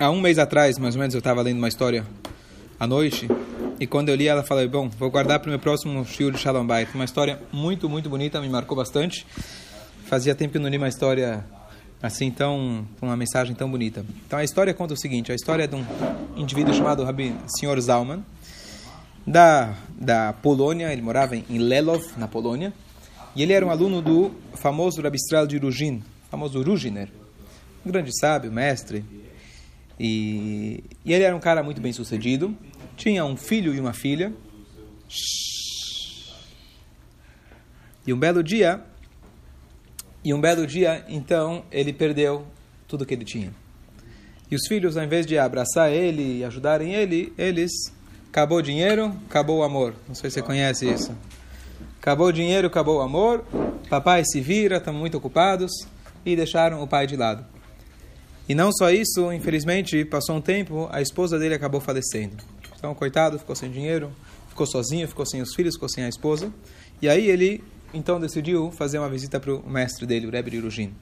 há um mês atrás, mais ou menos, eu estava lendo uma história à noite, e quando eu li ela, falei, bom, vou guardar para o meu próximo shiur de Shalom Bait. Uma história muito, muito bonita, me marcou bastante. Fazia tempo que eu não li uma história assim tão com uma mensagem tão bonita. Então a história conta o seguinte: a história é de um indivíduo chamado Sr. Zalman da da Polônia. Ele morava em Lelov, na Polônia, e ele era um aluno do famoso Rabistral de Rugin, famoso Ruginer, um grande sábio, mestre. E, e ele era um cara muito bem sucedido. Tinha um filho e uma filha. E um belo dia, e um belo dia, então, ele perdeu tudo que ele tinha. E os filhos, ao invés de abraçar ele e ajudarem ele, eles acabou o dinheiro, acabou o amor. Não sei se você conhece isso. Acabou o dinheiro, acabou o amor. Papai se vira, estão muito ocupados e deixaram o pai de lado. E não só isso, infelizmente, passou um tempo, a esposa dele acabou falecendo. Então, coitado, ficou sem dinheiro, ficou sozinho, ficou sem os filhos, ficou sem a esposa. E aí ele, então, decidiu fazer uma visita para o mestre dele, o Rebbe Irujin.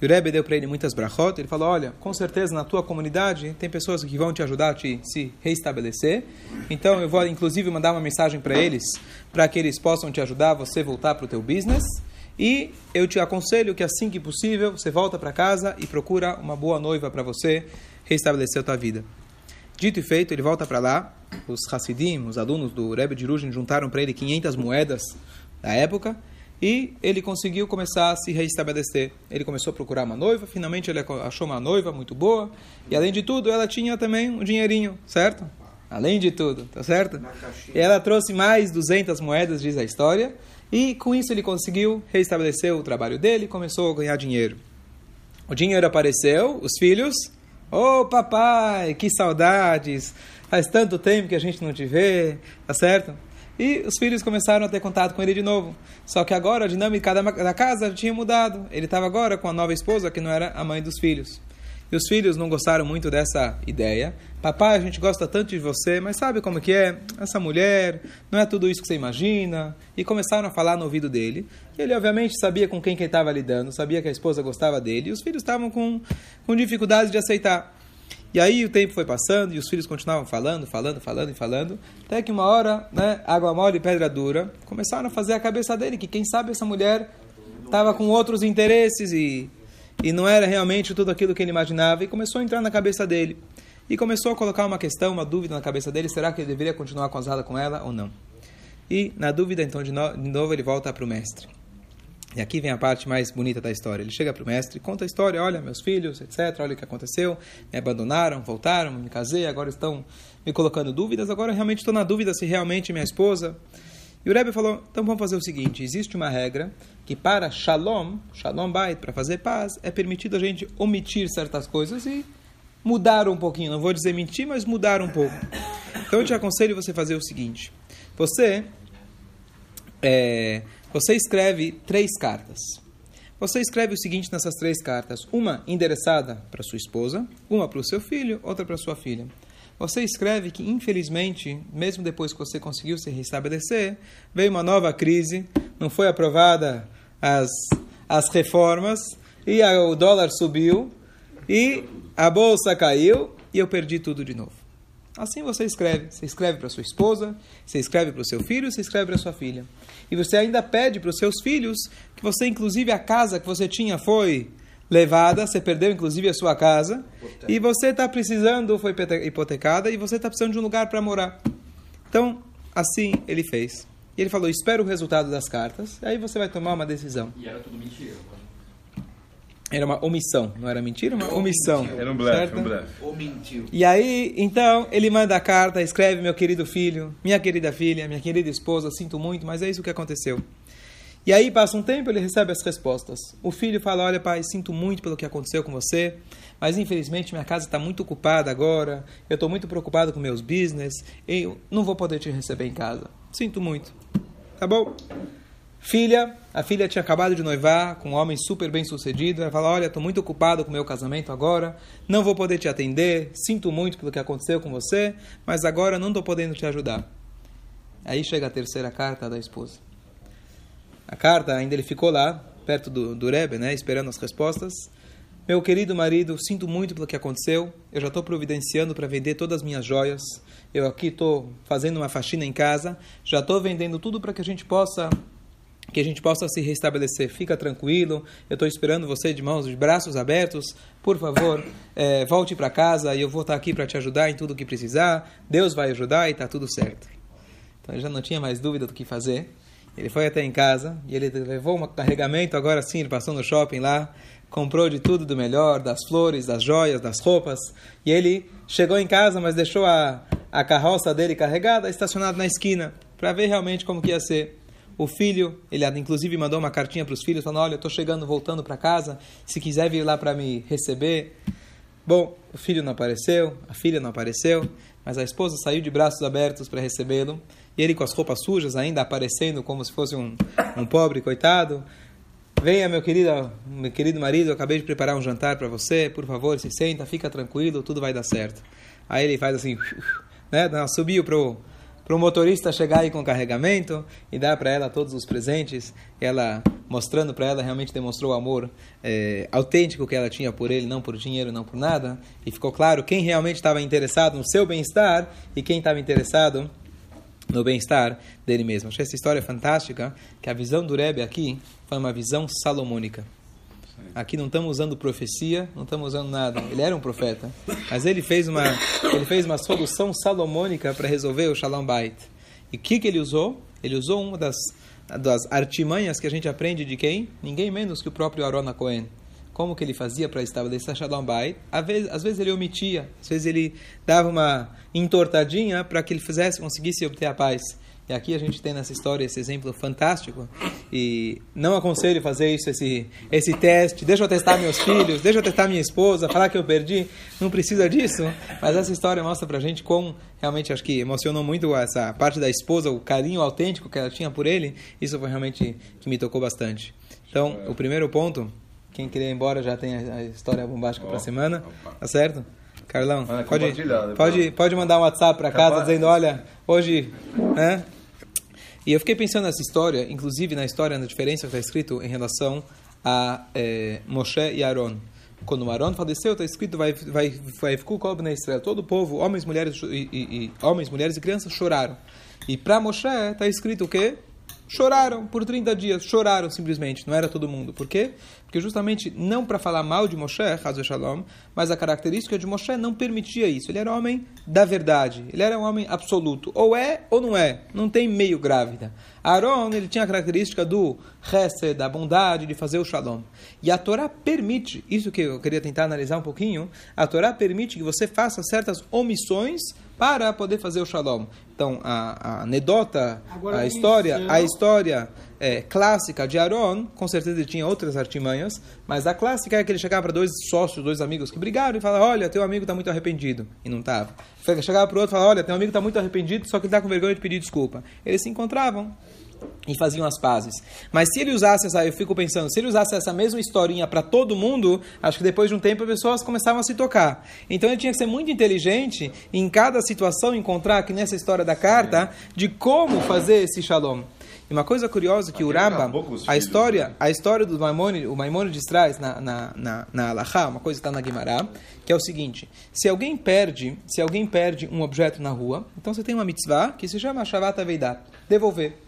E o Rebbe deu para ele muitas brachot. Ele falou: Olha, com certeza na tua comunidade tem pessoas que vão te ajudar a te se reestabelecer. Então eu vou, inclusive, mandar uma mensagem para eles, para que eles possam te ajudar você voltar para o teu business. E eu te aconselho que assim que possível você volta para casa e procura uma boa noiva para você reestabelecer a tua vida. Dito e feito, ele volta para lá. Os Hassidim, os alunos do Rebbe de Rujin, juntaram para ele 500 moedas da época e ele conseguiu começar a se reestabelecer. Ele começou a procurar uma noiva, finalmente ele achou uma noiva muito boa e além de tudo ela tinha também um dinheirinho, certo? Além de tudo, tá certo? E ela trouxe mais 200 moedas, diz a história, e com isso ele conseguiu reestabelecer o trabalho dele e começou a ganhar dinheiro. O dinheiro apareceu, os filhos, ô oh, papai, que saudades, faz tanto tempo que a gente não te vê, tá certo? E os filhos começaram a ter contato com ele de novo. Só que agora a dinâmica da casa tinha mudado. Ele estava agora com a nova esposa, que não era a mãe dos filhos. E os filhos não gostaram muito dessa ideia. Papai, a gente gosta tanto de você, mas sabe como que é? Essa mulher, não é tudo isso que você imagina. E começaram a falar no ouvido dele. E ele, obviamente, sabia com quem que ele estava lidando, sabia que a esposa gostava dele. E os filhos estavam com, com dificuldade de aceitar. E aí o tempo foi passando e os filhos continuavam falando, falando, falando e falando, até que uma hora, né, água mole e pedra dura, começaram a fazer a cabeça dele que quem sabe essa mulher estava com outros interesses e e não era realmente tudo aquilo que ele imaginava, e começou a entrar na cabeça dele. E começou a colocar uma questão, uma dúvida na cabeça dele: será que ele deveria continuar casado com ela ou não? E, na dúvida, então, de, no, de novo, ele volta para o mestre. E aqui vem a parte mais bonita da história. Ele chega para o mestre, conta a história: olha, meus filhos, etc., olha o que aconteceu, me abandonaram, voltaram, me casei, agora estão me colocando dúvidas. Agora realmente estou na dúvida se realmente minha esposa e o Rebbe falou: então vamos fazer o seguinte: existe uma regra que para shalom, shalom bait, para fazer paz, é permitido a gente omitir certas coisas e mudar um pouquinho. Não vou dizer mentir, mas mudar um pouco. Então eu te aconselho você fazer o seguinte: você, é, você escreve três cartas. Você escreve o seguinte nessas três cartas: uma endereçada para sua esposa, uma para o seu filho, outra para sua filha. Você escreve que, infelizmente, mesmo depois que você conseguiu se restabelecer, veio uma nova crise, não foi aprovada as, as reformas, e a, o dólar subiu, e a bolsa caiu, e eu perdi tudo de novo. Assim você escreve. Você escreve para sua esposa, você escreve para o seu filho, você escreve para sua filha. E você ainda pede para os seus filhos que você, inclusive, a casa que você tinha foi levada, você perdeu inclusive a sua casa, e você está precisando, foi hipotecada, e você está precisando de um lugar para morar. Então, assim ele fez. E ele falou: espera o resultado das cartas, aí você vai tomar uma decisão. E era tudo mentira. Era uma omissão, não era mentira, uma omissão. Era um blefe, um blefe. Ou mentiu. E aí, então, ele manda a carta, escreve: Meu querido filho, minha querida filha, minha querida esposa, sinto muito, mas é isso que aconteceu. E aí passa um tempo, ele recebe as respostas. O filho fala: Olha, pai, sinto muito pelo que aconteceu com você, mas infelizmente minha casa está muito ocupada agora. Eu estou muito preocupado com meus business. E eu não vou poder te receber em casa. Sinto muito. Tá bom? Filha, a filha tinha acabado de noivar com um homem super bem sucedido. Ela fala: Olha, estou muito ocupado com meu casamento agora, não vou poder te atender. Sinto muito pelo que aconteceu com você, mas agora não estou podendo te ajudar. Aí chega a terceira carta da esposa a carta, ainda ele ficou lá, perto do, do Rebbe, né, esperando as respostas. Meu querido marido, sinto muito pelo que aconteceu. Eu já estou providenciando para vender todas as minhas joias. Eu aqui estou fazendo uma faxina em casa. Já estou vendendo tudo para que a gente possa que a gente possa se restabelecer. Fica tranquilo. Eu estou esperando você de mãos, de braços abertos. Por favor, é, volte para casa e eu vou estar aqui para te ajudar em tudo que precisar. Deus vai ajudar e está tudo certo. Então ele já não tinha mais dúvida do que fazer. Ele foi até em casa e ele levou um carregamento. Agora sim, ele passou no shopping lá comprou de tudo do melhor, das flores, das joias, das roupas. E ele chegou em casa, mas deixou a, a carroça dele carregada, estacionada na esquina, para ver realmente como que ia ser. O filho, ele inclusive mandou uma cartinha para os filhos, falando: Olha, estou chegando, voltando para casa, se quiser vir lá para me receber. Bom, o filho não apareceu, a filha não apareceu, mas a esposa saiu de braços abertos para recebê-lo. E ele com as roupas sujas ainda aparecendo como se fosse um, um pobre coitado. Venha, meu querido, meu querido marido, eu acabei de preparar um jantar para você, por favor, se senta, fica tranquilo, tudo vai dar certo. Aí ele faz assim, né, subiu pro para o motorista chegar aí com o carregamento e dar para ela todos os presentes. Ela, mostrando para ela, realmente demonstrou o amor é, autêntico que ela tinha por ele, não por dinheiro, não por nada. E ficou claro quem realmente estava interessado no seu bem-estar e quem estava interessado no bem-estar dele mesmo. Achei essa história fantástica, que a visão do Rebbe aqui foi uma visão salomônica. Aqui não estamos usando profecia, não estamos usando nada. Ele era um profeta, mas ele fez uma, ele fez uma solução salomônica para resolver o Shalom Bait. E o que, que ele usou? Ele usou uma das, das artimanhas que a gente aprende de quem? Ninguém menos que o próprio Aaron Cohen como que ele fazia para estabelecer Shalom Bayit. Às vezes, às vezes ele omitia, às vezes ele dava uma entortadinha para que ele fizesse, conseguisse obter a paz. E aqui a gente tem nessa história esse exemplo fantástico. E não aconselho fazer isso, esse, esse teste. Deixa eu testar meus filhos, deixa eu testar minha esposa, falar que eu perdi. Não precisa disso. Mas essa história mostra pra gente como realmente acho que emocionou muito essa parte da esposa, o carinho autêntico que ela tinha por ele. Isso foi realmente que me tocou bastante. Então, o primeiro ponto quem queria ir embora já tem a, história bombástica oh, para a semana. Opa. Tá certo? Carlão, ah, pode, pode, pode mandar um WhatsApp para casa dizendo, olha, hoje... Né? E eu fiquei pensando nessa história, inclusive na história, na diferença que está escrito em relação a é, Moshe e Aaron. Quando Aaron faleceu, está escrito, vai, vai, vai, ficou na Israel. Todo o povo, homens, mulheres e, e, e, homens, mulheres e crianças choraram. E para Moshe está escrito o quê? Choraram por 30 dias, choraram simplesmente, não era todo mundo. Por quê? Porque justamente não para falar mal de Moshe, Shalom, mas a característica de Moshe não permitia isso. Ele era homem da verdade, ele era um homem absoluto. Ou é ou não é, não tem meio grávida. Aaron, ele tinha a característica do Hesed, da bondade, de fazer o Shalom. E a Torá permite, isso que eu queria tentar analisar um pouquinho, a Torá permite que você faça certas omissões para poder fazer o Shalom. Então, a, a anedota, Agora, a história, a história é, clássica de Aaron, com certeza ele tinha outras artimanhas, mas a clássica é que ele chegava para dois sócios, dois amigos que brigaram e falava: Olha, teu amigo está muito arrependido. E não estava. Chegava para o outro e falava: Olha, teu amigo está muito arrependido, só que ele está com vergonha de pedir desculpa. Eles se encontravam e faziam as pazes. Mas se ele usasse essa, eu fico pensando, se ele usasse essa mesma historinha para todo mundo, acho que depois de um tempo as pessoas começavam a se tocar. Então ele tinha que ser muito inteligente em cada situação encontrar aqui nessa história da carta de como fazer esse shalom. E uma coisa curiosa que o Rambam, a história, a história do Maimonides, o Maimonides traz na, na, na, na Alahá, uma coisa que está na Guimará, que é o seguinte, se alguém perde, se alguém perde um objeto na rua, então você tem uma mitzvah que se chama Shavat Aveidat, devolver.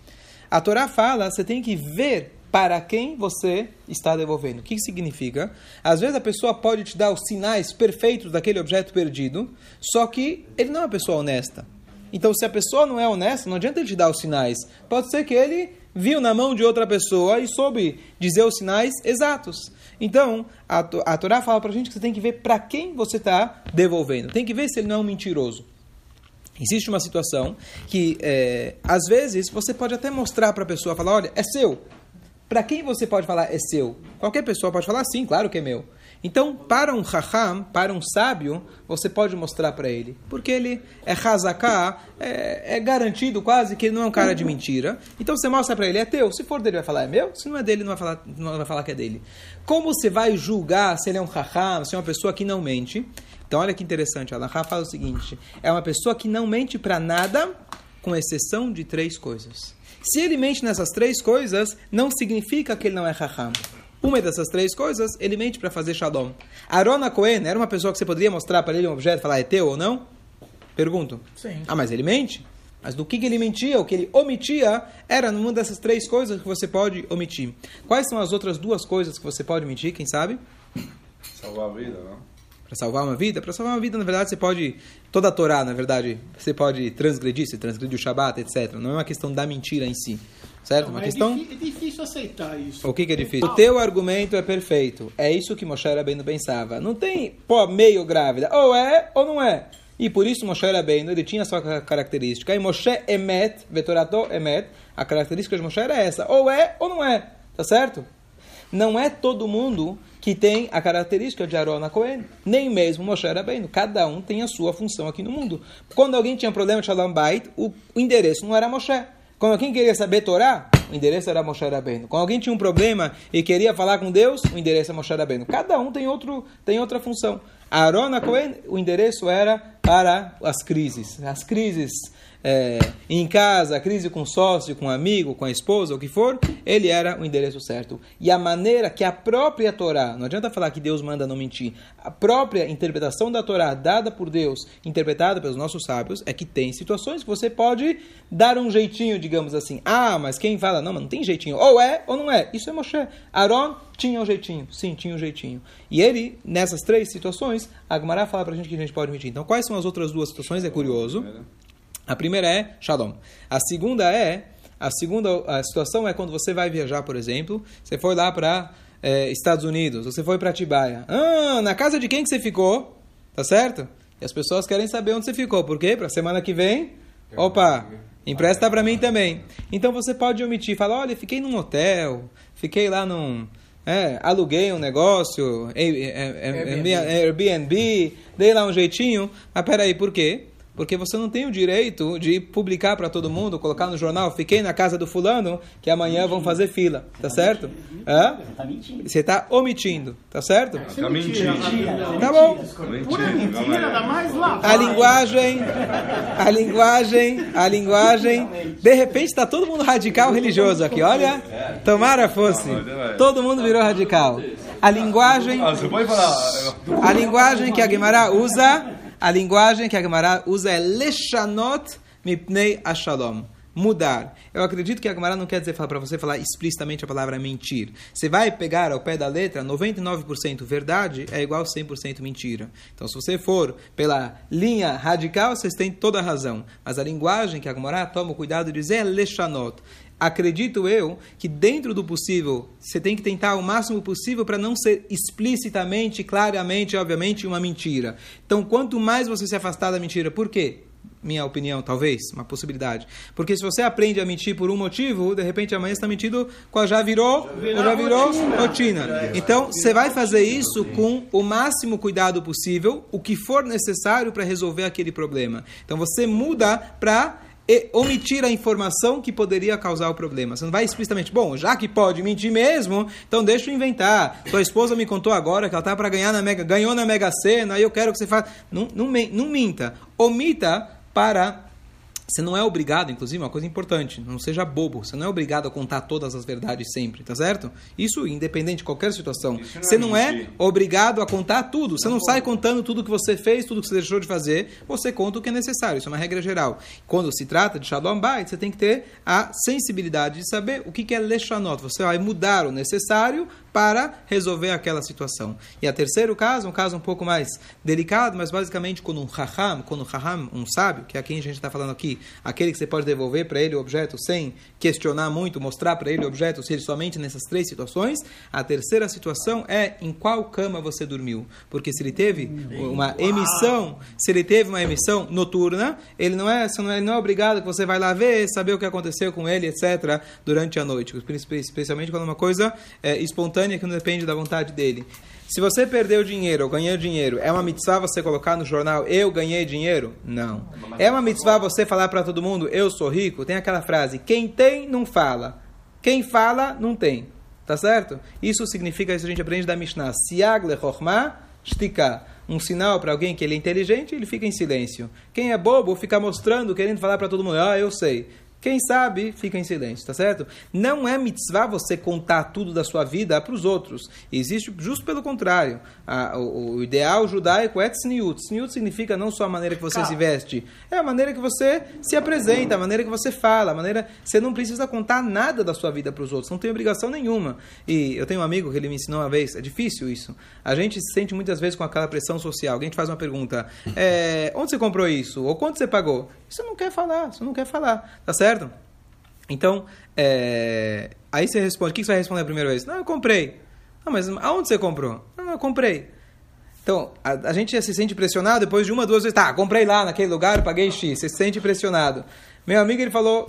A Torá fala, você tem que ver para quem você está devolvendo. O que, significa? Às vezes a pessoa pode te dar os sinais perfeitos daquele objeto perdido, só que ele não é uma pessoa honesta. Então, se a pessoa não é honesta, não adianta ele te dar os sinais. Pode ser que ele viu na mão de outra pessoa e soube dizer os sinais exatos. Então, a, a Torá fala para a gente que você tem que ver para quem você está devolvendo. Tem que ver se ele não é um mentiroso. Existe uma situação que, é, às vezes, você pode até mostrar para a pessoa, falar, olha, é seu. Para quem você pode falar é seu? Qualquer pessoa pode falar, sim, claro que é meu. Então, para um raham, para um sábio, você pode mostrar para ele. Porque ele é hazaká, é, é, garantido quase que ele não é um cara de mentira. Então, você mostra para ele, é teu. Se for dele, vai falar, é meu. Se não é dele, não vai falar, não vai falar que é dele. Como você vai julgar se ele é um raham, se é uma pessoa que não mente? Então, olha que interessante. Allah fala o seguinte: é uma pessoa que não mente para nada, com exceção de três coisas. Se ele mente nessas três coisas, não significa que ele não é raham. Uma dessas três coisas, ele mente para fazer shalom. Arona Cohen era uma pessoa que você poderia mostrar para ele um objeto e falar é teu ou não? Pergunto. Sim. Ah, mas ele mente? Mas do que, que ele mentia, o que ele omitia, era numa dessas três coisas que você pode omitir. Quais são as outras duas coisas que você pode omitir, quem sabe? Salvar a vida, não? Para salvar uma vida? Para salvar uma vida, na verdade, você pode. Toda a Torá, na verdade, você pode transgredir, você transgride o Shabat, etc. Não é uma questão da mentira em si. Certo? Não, uma mas questão. é, difí- é difícil aceitar isso. O que, que é difícil? O teu argumento é perfeito. É isso que Moshe Rabbeinu pensava. Não tem, pô, meio grávida. Ou é ou não é. E por isso Moshe Rabbeinu, ele tinha a sua ca- característica. E Moshe Emet, Vetorato Emet, a característica de Moshe era essa. Ou é ou não é. Tá certo? Não é todo mundo que tem a característica de Aaron Cohen, nem mesmo Moshe Rabbeinu. Cada um tem a sua função aqui no mundo. Quando alguém tinha problema de Shalom Bait, o endereço não era Moshe. Quando alguém queria saber Torá, o endereço era Moshe Rabbeinu. Quando alguém tinha um problema e queria falar com Deus, o endereço é Moshe Rabbeinu. Cada um tem, outro, tem outra função. Aaron Cohen, o endereço era para as crises. As crises é, em casa, crise com sócio, com amigo, com a esposa, o que for, ele era o endereço certo. E a maneira que a própria Torá, não adianta falar que Deus manda não mentir, a própria interpretação da Torá dada por Deus, interpretada pelos nossos sábios, é que tem situações que você pode dar um jeitinho, digamos assim. Ah, mas quem fala, não, mas não tem jeitinho. Ou é ou não é. Isso é Moshe. Aaron tinha um jeitinho. Sim, tinha um jeitinho. E ele, nessas três situações, a Gemara fala pra gente que a gente pode mentir. Então, quais são as outras duas situações? É curioso. A primeira é Shalom. A segunda é a segunda a situação é quando você vai viajar, por exemplo, você foi lá para Estados Unidos, você foi para Atibaia. Ah, na casa de quem que você ficou? Tá certo? E as pessoas querem saber onde você ficou. Por quê? Para semana que vem? Opa, empresta para mim também. Então você pode omitir, falar, olha, fiquei num hotel, fiquei lá num é, aluguei um negócio, é, é, é, é, Airbnb, dei lá um jeitinho. Mas peraí, por quê? Porque você não tem o direito de publicar para todo mundo, colocar no jornal, fiquei na casa do fulano, que amanhã vão fazer fila, tá certo? Hã? Você está omitindo, tá certo? Tá mentindo. Tá bom. Pura mentira, ainda mais lá. A linguagem, a linguagem, a linguagem. De repente está todo mundo radical religioso aqui, olha. Tomara fosse. Todo mundo virou radical. A linguagem, Ah, você pode falar. a linguagem que a Gemara usa, a linguagem que a Gemara usa é leshanot mipnei ashalom. Mudar. Eu acredito que a Gemara não quer dizer para você falar explicitamente a palavra mentir. Você vai pegar ao pé da letra, 99% verdade é igual a 100% mentira. Então, se você for pela linha radical, vocês têm toda a razão. Mas a linguagem que a Gemara toma cuidado de dizer é leshanot acredito eu que dentro do possível você tem que tentar o máximo possível para não ser explicitamente, claramente, obviamente, uma mentira. Então, quanto mais você se afastar da mentira, por quê? Minha opinião, talvez, uma possibilidade. Porque se você aprende a mentir por um motivo, de repente amanhã você está mentindo, qual já virou, já virou rotina. Então, você vai fazer isso com o máximo cuidado possível, o que for necessário para resolver aquele problema. Então, você muda para omitir a informação que poderia causar o problema. Você não vai explicitamente, bom, já que pode mentir mesmo, então deixa eu inventar. Tua esposa me contou agora que ela está para ganhar na mega, ganhou na Mega Sena, aí eu quero que você faça. Não, não, não minta. Omita para você não é obrigado, inclusive, uma coisa importante, não seja bobo. Você não é obrigado a contar todas as verdades sempre, tá certo? Isso independente de qualquer situação. Isso não é você não é obrigado a contar tudo. Você não sai contando tudo que você fez, tudo que você deixou de fazer. Você conta o que é necessário. Isso é uma regra geral. Quando se trata de Shalom Bait, você tem que ter a sensibilidade de saber o que que é Leshanot. Você vai mudar o necessário para resolver aquela situação. E a terceiro caso, um caso um pouco mais delicado, mas basicamente quando um Raham, quando um Raham, um sábio, que é quem a gente está falando aqui, aquele que você pode devolver para ele o objeto sem questionar muito, mostrar para ele o objeto, se ele somente nessas três situações, a terceira situação é em qual cama você dormiu. Porque se ele teve uma emissão, se ele teve uma emissão noturna, ele não é, você não é, ele não é obrigado que você vai lá ver, saber o que aconteceu com ele, etc., durante a noite. Especialmente quando é uma coisa é, espontânea que não depende da vontade dele. Se você perdeu dinheiro ou ganhou dinheiro, é uma mitzvah você colocar no jornal eu ganhei dinheiro? Não. É uma mitzvah você falar para todo mundo eu sou rico? Tem aquela frase: quem tem não fala, quem fala não tem. Tá certo? Isso significa, isso a gente aprende da Mishnah, siag lechorma shtika. Um sinal para alguém que ele é inteligente, ele fica em silêncio. Quem é bobo fica mostrando, querendo falar para todo mundo, ah, eu sei. Quem sabe, fica em silêncio, tá certo? Não é mitzvah você contar tudo da sua vida para os outros. Existe justo pelo contrário. A, o, o, ideal judaico é tzniut. Tzniut significa não só a maneira que você se veste, é a maneira que você se apresenta, a maneira que você fala, a maneira... Você não precisa contar nada da sua vida para os outros, não tem obrigação nenhuma. E eu tenho um amigo que ele me ensinou uma vez, é difícil isso. A gente se sente muitas vezes com aquela pressão social. Alguém te faz uma pergunta, é, onde você comprou isso? Ou quanto você pagou? Isso não quer falar, você não quer falar, tá certo? Então, é... aí você responde, o que você vai responder a primeira vez? Não, eu comprei. Não, mas aonde você comprou? Não, eu comprei. Então, a, a, gente se sente pressionado depois de uma, duas vezes. Tá, comprei lá naquele lugar, paguei X. Você se sente pressionado. Meu amigo, ele falou,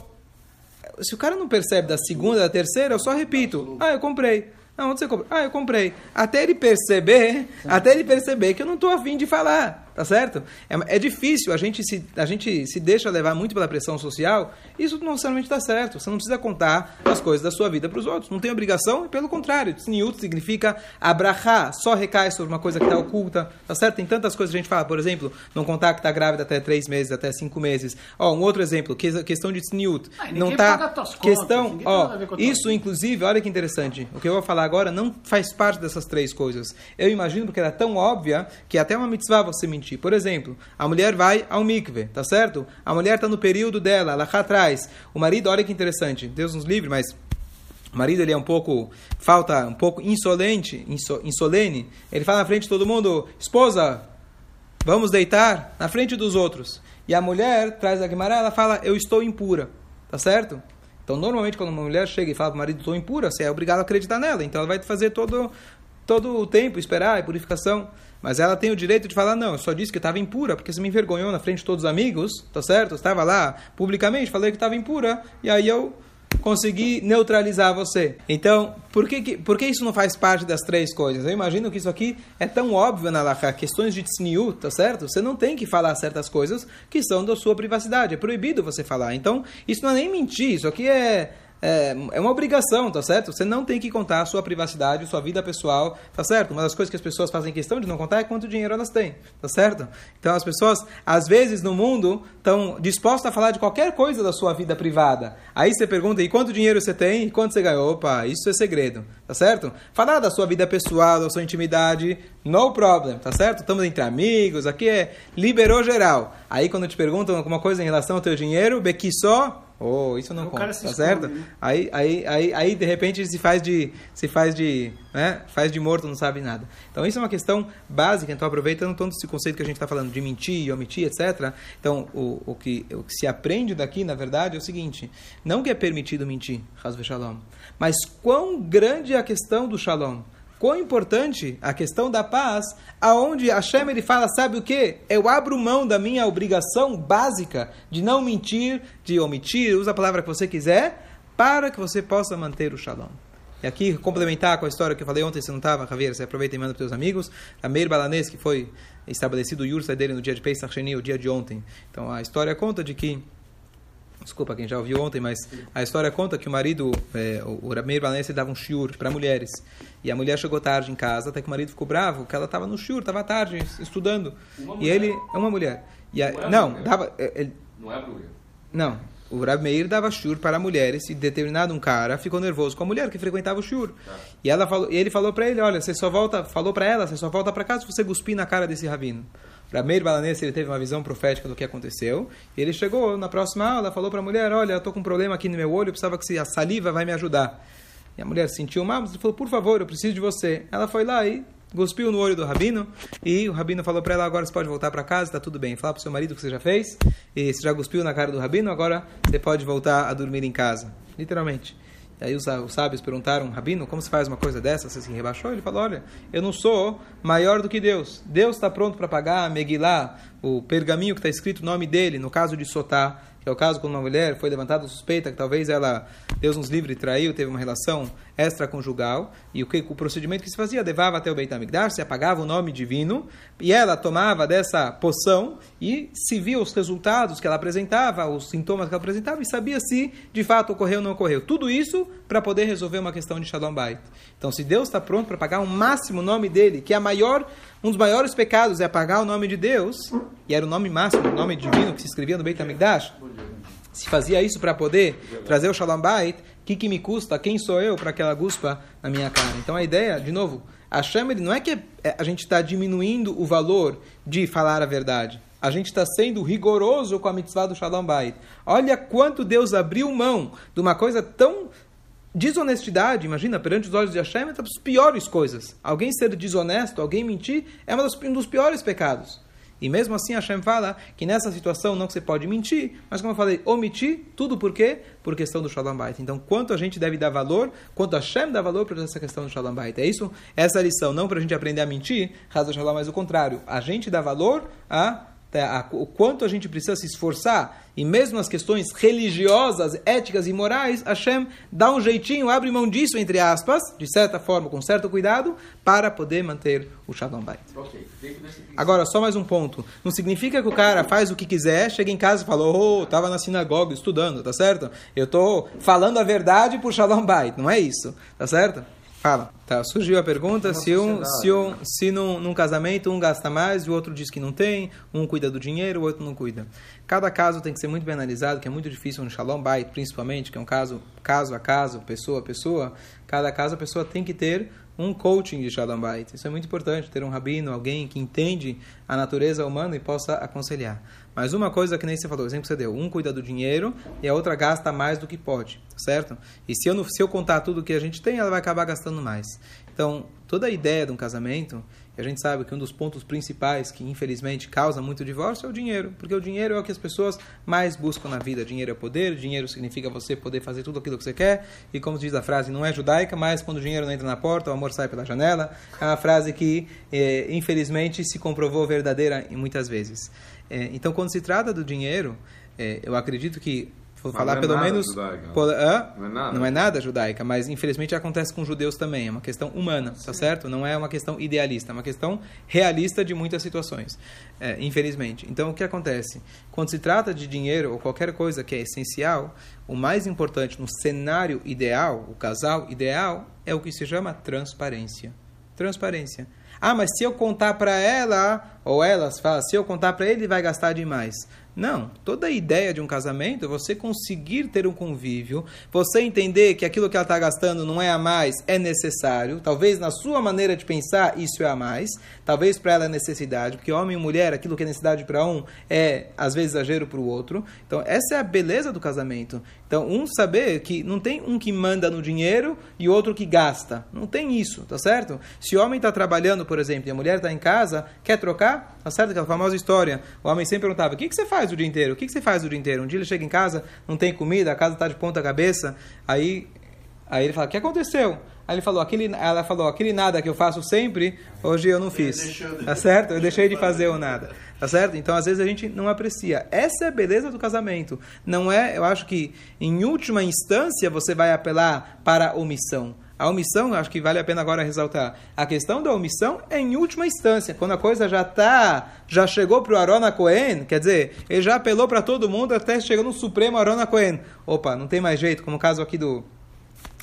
se o cara não percebe da segunda, da terceira, eu só repito. Ah, eu comprei. Ah, onde você comprou? Ah, eu comprei. Até ele perceber, até ele perceber que eu não estou afim de falar. Tá certo? É, é, difícil, a gente, se, a gente se deixa levar muito pela pressão social. Isso não necessariamente está certo. Você não precisa contar as coisas da sua vida para os outros. Não tem obrigação, pelo contrário. Tzniut significa abrahar, só recai sobre uma coisa que está oculta. Tá certo? Tem tantas coisas que a gente fala. Por exemplo, não contar que está grávida até três meses, até cinco meses. Ó, um outro exemplo, questão de tzniut. Ah, não tá questão, ó, isso inclusive, olha que interessante. O que eu vou falar agora não faz parte dessas três coisas. Eu imagino porque ela é tão óbvia que até uma mitzvah você mentir mentir. Por exemplo, a mulher vai ao mikve, tá certo? A mulher está no período dela, ela atrás. O marido, olha que interessante, Deus nos livre, mas o marido ele é um pouco, falta um pouco insolente, insolene. Ele fala na frente de todo mundo, esposa, vamos deitar na frente dos outros. E a mulher traz a Guimarães, ela fala, eu estou impura, tá certo? Então, normalmente, quando uma mulher chega e fala para o marido, estou impura, você é obrigado a acreditar nela. Então, ela vai fazer todo, todo o tempo, esperar a purificação. Mas ela tem o direito de falar, não, eu só disse que estava impura, porque você me envergonhou na frente de todos os amigos, tá certo? Eu estava lá publicamente, falei que estava impura, e aí eu consegui neutralizar você. Então, por que, que, por que isso não faz parte das três coisas? Eu imagino que isso aqui é tão óbvio na Alaha, questões de tsniut, tá certo? Você não tem que falar certas coisas que são da sua privacidade, é proibido você falar. Então, isso não é nem mentir, isso aqui é é, é uma obrigação, tá certo? Você não tem que contar a sua privacidade, a sua vida pessoal, tá certo? Uma das coisas que as pessoas fazem questão de não contar é quanto dinheiro elas têm, tá certo? Então as pessoas, às vezes no mundo, estão dispostas a falar de qualquer coisa da sua vida privada. Aí você pergunta, e quanto dinheiro você tem? E quanto você ganhou? Opa, isso é segredo, tá certo? Falar da sua vida pessoal, da sua intimidade, no problem, tá certo? Estamos entre amigos, aqui é liberou geral. Aí quando te perguntam alguma coisa em relação ao teu dinheiro, bequi só Oh, isso não conta, tá certo? Né? Aí, aí, aí, aí, de repente, se faz de, se faz de, né? Faz de morto, não sabe nada. Então, isso é uma questão básica. Então, aproveitando todo esse conceito que a gente está falando de mentir, omitir, etc. Então, o, o, que, o que se aprende daqui, na verdade, é o seguinte: não que é permitido mentir, Shalom, mas quão grande é a questão do Shalom quão importante a questão da paz, aonde Hashem ele fala, sabe o que? Eu abro mão da minha obrigação básica de não mentir, de omitir, usa a palavra que você quiser, para que você possa manter o shalom. E aqui, complementar com a história que eu falei ontem, você não estava, Javier, você aproveita e manda para os seus amigos. A Meir Balanês, que foi estabelecido o Yursa dele no dia de Pesach Sheni, o dia de ontem. Então, a história conta de que Desculpa quem já ouviu ontem, mas a história conta que o marido, é, o Rameir Balanese, dava um shiur para mulheres. E a mulher chegou tarde em casa, até que o marido ficou bravo, que ela estava no shiur, estava tarde, estudando. e ele é uma mulher. E a, não, é não dava. É, ele, não é a Não. O Rabi Meir dava shur para mulheres e determinado um cara ficou nervoso com a mulher que frequentava o shur. Tá. E, ela falou, e ele falou para ele, olha, você só volta, falou para ela, você só volta para casa se você cuspir na cara desse rabino. Rameir Balanese ele teve uma visão profética do que aconteceu. Ele chegou na próxima aula, falou para a mulher: Olha, estou com um problema aqui no meu olho, precisava que a saliva vai me ajudar. E a mulher sentiu mal, mas falou: Por favor, eu preciso de você. Ela foi lá e cuspiu no olho do rabino. E o rabino falou para ela: Agora você pode voltar para casa, está tudo bem. Fala para o seu marido o que você já fez. E você já cuspiu na cara do rabino, agora você pode voltar a dormir em casa. Literalmente. Aí os, os sábios perguntaram, Rabino, como se faz uma coisa dessa? Você se rebaixou? Ele falou, olha, eu não sou maior do que Deus. Deus está pronto para pagar a Megillah, o pergaminho que está escrito o nome dele, no caso de Sotá que é o caso quando uma mulher foi levantada suspeita que talvez ela, Deus nos livre, traiu, teve uma relação extraconjugal, e o, que, o procedimento que se fazia, levava até o Beit HaMikdash, se apagava o nome divino, e ela tomava dessa poção e se via os resultados que ela apresentava, os sintomas que ela apresentava, e sabia se de fato ocorreu ou não ocorreu. Tudo isso para poder resolver uma questão de Shalom Bait. Então, se Deus está pronto para pagar o máximo nome dele, que é a maior um dos maiores pecados é apagar o nome de Deus, e era o nome máximo, o nome divino que se escrevia no Beit HaMikdash. se fazia isso para poder trazer o Shalom Bait, o que, que me custa? Quem sou eu para que ela guspa na minha cara? Então a ideia, de novo, a Shem, ele não é que a gente está diminuindo o valor de falar a verdade. A gente está sendo rigoroso com a mitzvah do Shalom Bait. Olha quanto Deus abriu mão de uma coisa tão Desonestidade, imagina, perante os olhos de Hashem, é uma das piores coisas. Alguém ser desonesto, alguém mentir, é um dos piores pecados. E mesmo assim Hashem fala que nessa situação não que você pode mentir, mas como eu falei, omitir, tudo por quê? Por questão do Shalom Bait. Então, quanto a gente deve dar valor, quanto Hashem dá valor para essa questão do Shalom Bait. É isso, essa lição, não para a gente aprender a mentir, Razo Shalom, mas o contrário. A gente dá valor a o quanto a gente precisa se esforçar, e mesmo as questões religiosas, éticas e morais, Hashem dá um jeitinho, abre mão disso, entre aspas, de certa forma, com certo cuidado, para poder manter o Shalom Bait. Okay. Agora, só mais um ponto. Não significa que o cara faz o que quiser, chega em casa e fala, oh, estava na sinagoga estudando, tá certo? Eu estou falando a verdade por Shalom Bait. Não é isso, tá certo? Fala. Tá, surgiu a pergunta se um, se, um, se num, num, casamento um gasta mais e o outro diz que não tem, um cuida do dinheiro, o outro não cuida. Cada caso tem que ser muito bem analisado, que é muito difícil no Shalom Bait, principalmente, que é um caso caso a caso, pessoa a pessoa. Cada caso a pessoa tem que ter um coaching de Shalom Bait. Isso é muito importante, ter um rabino, alguém que entende a natureza humana e possa aconselhar. Mas uma coisa que nem você falou, exemplo que você deu, um cuida do dinheiro e a outra gasta mais do que pode, certo? E se eu, se eu contar tudo que a gente tem, ela vai acabar gastando mais. Então, toda a ideia de um casamento, a gente sabe que um dos pontos principais que infelizmente causa muito divórcio é o dinheiro, porque o dinheiro é o que as pessoas mais buscam na vida. Dinheiro é poder, dinheiro significa você poder fazer tudo aquilo que você quer, e como diz a frase, não é judaica, mas quando o dinheiro não entra na porta, o amor sai pela janela. É uma frase que, é, infelizmente, se comprovou verdadeira muitas vezes. É, então, quando se trata do dinheiro, é, eu acredito que Falar é pelo menos. Judaica. Ah? Não, é nada. não é nada judaica, mas infelizmente acontece com judeus também. É uma questão humana, tá Sim. tá certo? Não é uma questão idealista, é uma questão realista de muitas situações. É, infelizmente. Então o que acontece? Quando se trata de dinheiro ou qualquer coisa que é essencial, o mais importante no cenário ideal, o casal ideal, é o que se chama transparência. Transparência. Ah, mas se eu contar para ela, ou elas falam, se eu contar para ele, vai gastar demais. Não, toda a ideia de um casamento é você conseguir ter um convívio, você entender que aquilo que ela está gastando não é a mais, é necessário. Talvez na sua maneira de pensar isso é a mais, talvez para ela é necessidade, porque homem e mulher, aquilo que é necessidade para um é às vezes exagero para o outro. Então, essa é a beleza do casamento. Então, um saber que não tem um que manda no dinheiro e outro que gasta. Não tem isso, tá certo? Se o homem está trabalhando, por exemplo, e a mulher está em casa, quer trocar? Tá certo? Aquela famosa história. O homem sempre perguntava: o que, que você faz o dia inteiro? O que, que você faz o dia inteiro? Um dia ele chega em casa, não tem comida, a casa está de ponta cabeça. Aí, aí ele fala: o que aconteceu? Aí ele falou, aquele, ela falou, aquele nada que eu faço sempre, hoje eu não fiz. Tá certo? Eu deixei de fazer o nada. Tá certo? Então, às vezes, a gente não aprecia. Essa é a beleza do casamento. Não é, eu acho que, em última instância, você vai apelar para omissão. A omissão, acho que vale a pena agora ressaltar. A questão da omissão é em última instância, quando a coisa já tá, já chegou para o Arona Cohen, quer dizer, ele já apelou para todo mundo até chegou no Supremo Arona Cohen. Opa, não tem mais jeito, como o caso aqui do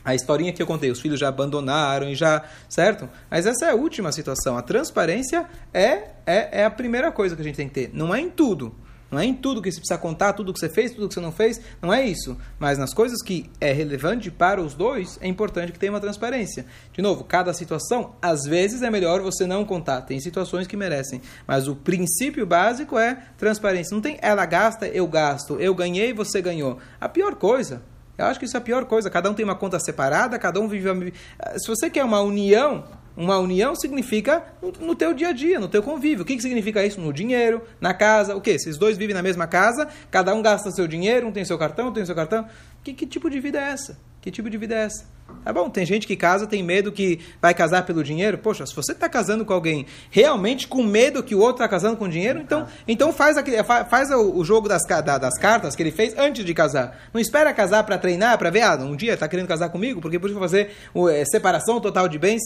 a historinha que eu contei, os filhos já abandonaram e já, certo? Mas essa é a última situação. A transparência é, é, é a primeira coisa que a gente tem que ter. Não é em tudo. Não é em tudo que você precisa contar, tudo que você fez, tudo que você não fez. Não é isso. Mas nas coisas que é relevante para os dois, é importante que tenha uma transparência. De novo, cada situação, às vezes é melhor você não contar. Tem situações que merecem. Mas o princípio básico é transparência. Não tem ela gasta, eu gasto. Eu ganhei, você ganhou. A pior coisa eu acho que isso é a pior coisa. Cada um tem uma conta separada, cada um vive. Se você quer uma união, uma união significa no, teu dia a dia, no teu convívio. O que, que significa isso? No dinheiro, na casa, o quê? Esses dois vivem na mesma casa, cada um gasta seu dinheiro, um tem seu cartão, um tem seu cartão. Que, que tipo de vida é essa? Que tipo de vida é essa? Tá bom, tem gente que casa, tem medo que vai casar pelo dinheiro. Poxa, se você está casando com alguém realmente com medo que o outro está casando com dinheiro, então, então faz, aquele, faz o, jogo das, das cartas que ele fez antes de casar. Não espera casar para treinar, para ver, ah, um dia está querendo casar comigo, porque por isso fazer é, separação total de bens.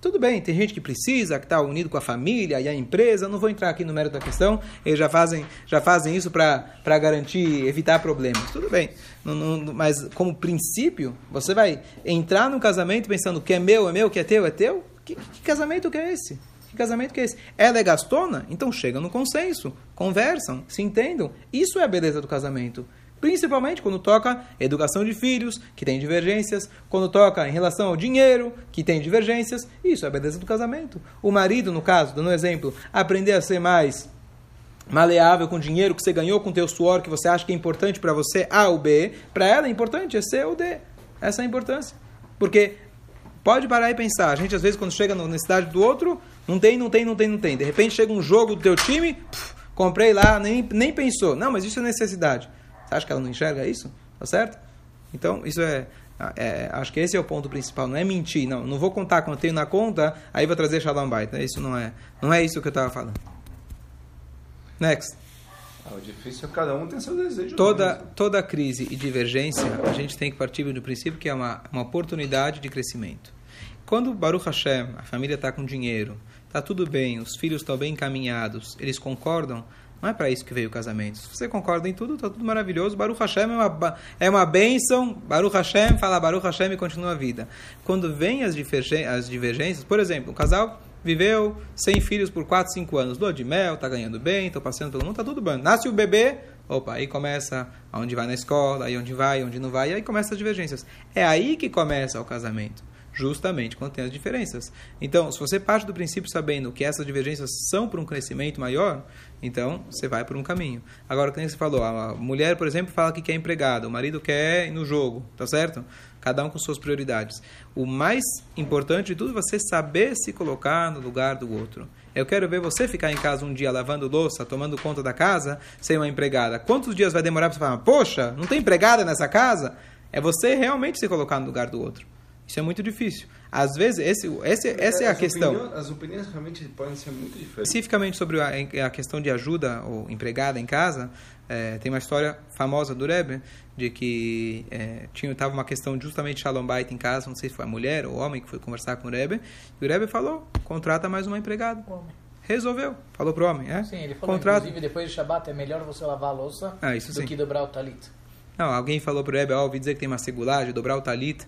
Tudo bem, tem gente que precisa, que está unido com a família e a empresa, não vou entrar aqui no mérito da questão, eles já fazem, já fazem isso para garantir, evitar problemas. Tudo bem, não, não, mas como princípio, você vai entrar no casamento pensando que é meu, é meu, que é teu, é teu? Que, que casamento que é esse? Que casamento que é esse? Ela é gastona? Então chega no consenso, conversam, se entendam. Isso é a beleza do casamento. Principalmente quando toca educação de filhos, que tem divergências, quando toca em relação ao dinheiro, que tem divergências. Isso é a beleza do casamento. O marido, no caso, dando um exemplo, aprender a ser mais maleável com dinheiro que você ganhou com teu suor, que você acha que é importante para você, A ou B, para ela é importante é C ou D. Essa é a importância. Porque pode parar e pensar, a gente às vezes quando chega na necessidade do outro, não tem, não tem, não tem, não tem. De repente chega um jogo do teu time, puf, comprei lá, nem, nem pensou. Não, mas isso é necessidade. Você acha que ela não enxerga isso? Tá certo? Então, isso é, é, acho que esse é o ponto principal. Não é mentir, não. Não vou contar quando tenho na conta, aí vou trazer Shalom Bait. Isso não é, não é isso que eu estava falando. Next. Ah, o difícil é cada um tem seu desejo. Toda, mesmo. toda crise e divergência, a gente tem que partir do princípio que é uma, uma oportunidade de crescimento. Quando Baruch Hashem, a família está com dinheiro, está tudo bem, os filhos estão bem encaminhados, eles concordam, não é para isso que veio o casamento. Se você concorda em tudo, está tudo maravilhoso. Baruch Hashem é uma, é uma bênção. Baruch Hashem, fala Baruch Hashem e continua a vida. Quando vem as, as divergências, por exemplo, um casal viveu sem filhos por 4, 5 anos. Lua de mel, está ganhando bem, estou passeando pelo mundo, está tudo bem. Nasce o bebê, opa, aí começa aonde vai na escola, aí onde vai, onde não vai, e aí começa as divergências. É aí que começa o casamento justamente tem as diferenças. Então, se você parte do princípio sabendo que essas divergências são para um crescimento maior, então você vai por um caminho. Agora, como você falou, a mulher, por exemplo, fala que quer empregada, o marido quer ir no jogo, tá certo? Cada um com suas prioridades. O mais importante de tudo é você saber se colocar no lugar do outro. Eu quero ver você ficar em casa um dia lavando louça, tomando conta da casa, sem uma empregada. Quantos dias vai demorar para você falar, poxa, não tem empregada nessa casa? É você realmente se colocar no lugar do outro. Isso é muito difícil. Às vezes, esse, esse, essa é a as questão. Opiniões, as opiniões realmente podem ser muito diferentes. Especificamente sobre a, a questão de ajuda ou empregada em casa, é, tem uma história famosa do Rebbe, de que é, tinha estava uma questão justamente Shalom Bait em casa, não sei se foi a mulher ou o homem que foi conversar com o Rebbe, e o Rebbe falou, contrata mais uma empregada. Resolveu. Falou pro homem, é? Sim, ele falou, Contrata. inclusive, depois do Shabat é melhor você lavar a louça Ah, isso do sim. que dobrar o talit. Não, alguém falou pro Rebbe, ó, ouvi dizer que tem uma segulagem, dobrar o talit,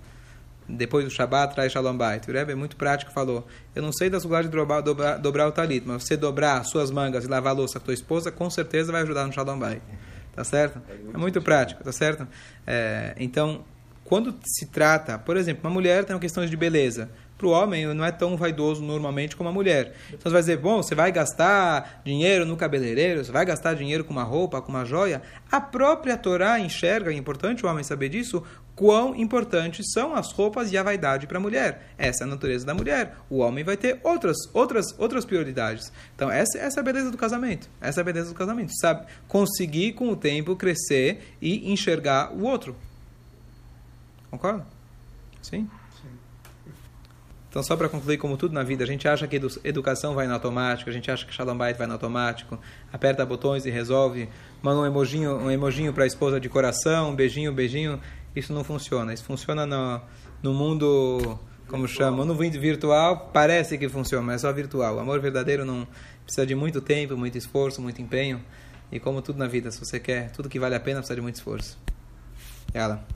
depois do Shabat traz Shalom Bait. O Rebbe é muito prático, falou, eu não sei da segulagem de dobrar, dobrar, dobrar o talit, mas você dobrar suas mangas e lavar a louça com tua esposa, com certeza vai ajudar no Shalom Bait. Tá certo? É muito prático, tá certo? É, então, quando se trata, por exemplo, uma mulher tem uma questão de beleza. Para o homem não é tão vaidoso normalmente como a mulher. Então você vai dizer, bom, você vai gastar dinheiro no cabeleireiro, você vai gastar dinheiro com uma roupa, com uma joia. A própria Torá enxerga, é importante o homem saber disso, quão importantes são as roupas e a vaidade para a mulher. Essa é a natureza da mulher. O homem vai ter outras, outras, outras prioridades. Então essa, essa é a beleza do casamento. Essa é a beleza do casamento. Sabe? Conseguir com o tempo crescer e enxergar o outro. Concorda? Sim? Então, só para concluir, como tudo na vida, a gente acha que edu educação vai no automático, a gente acha que Shalom Bait vai no automático, aperta botões e resolve, manda um emojinho, um emojinho para a esposa de coração, um beijinho, um beijinho. Isso não funciona. Isso funciona no, no mundo, como chama, no mundo virtual, parece que funciona, mas é só virtual. O amor verdadeiro não precisa de muito tempo, muito esforço, muito empenho. E como tudo na vida, se você quer tudo que vale a pena, precisa de muito esforço. Ela.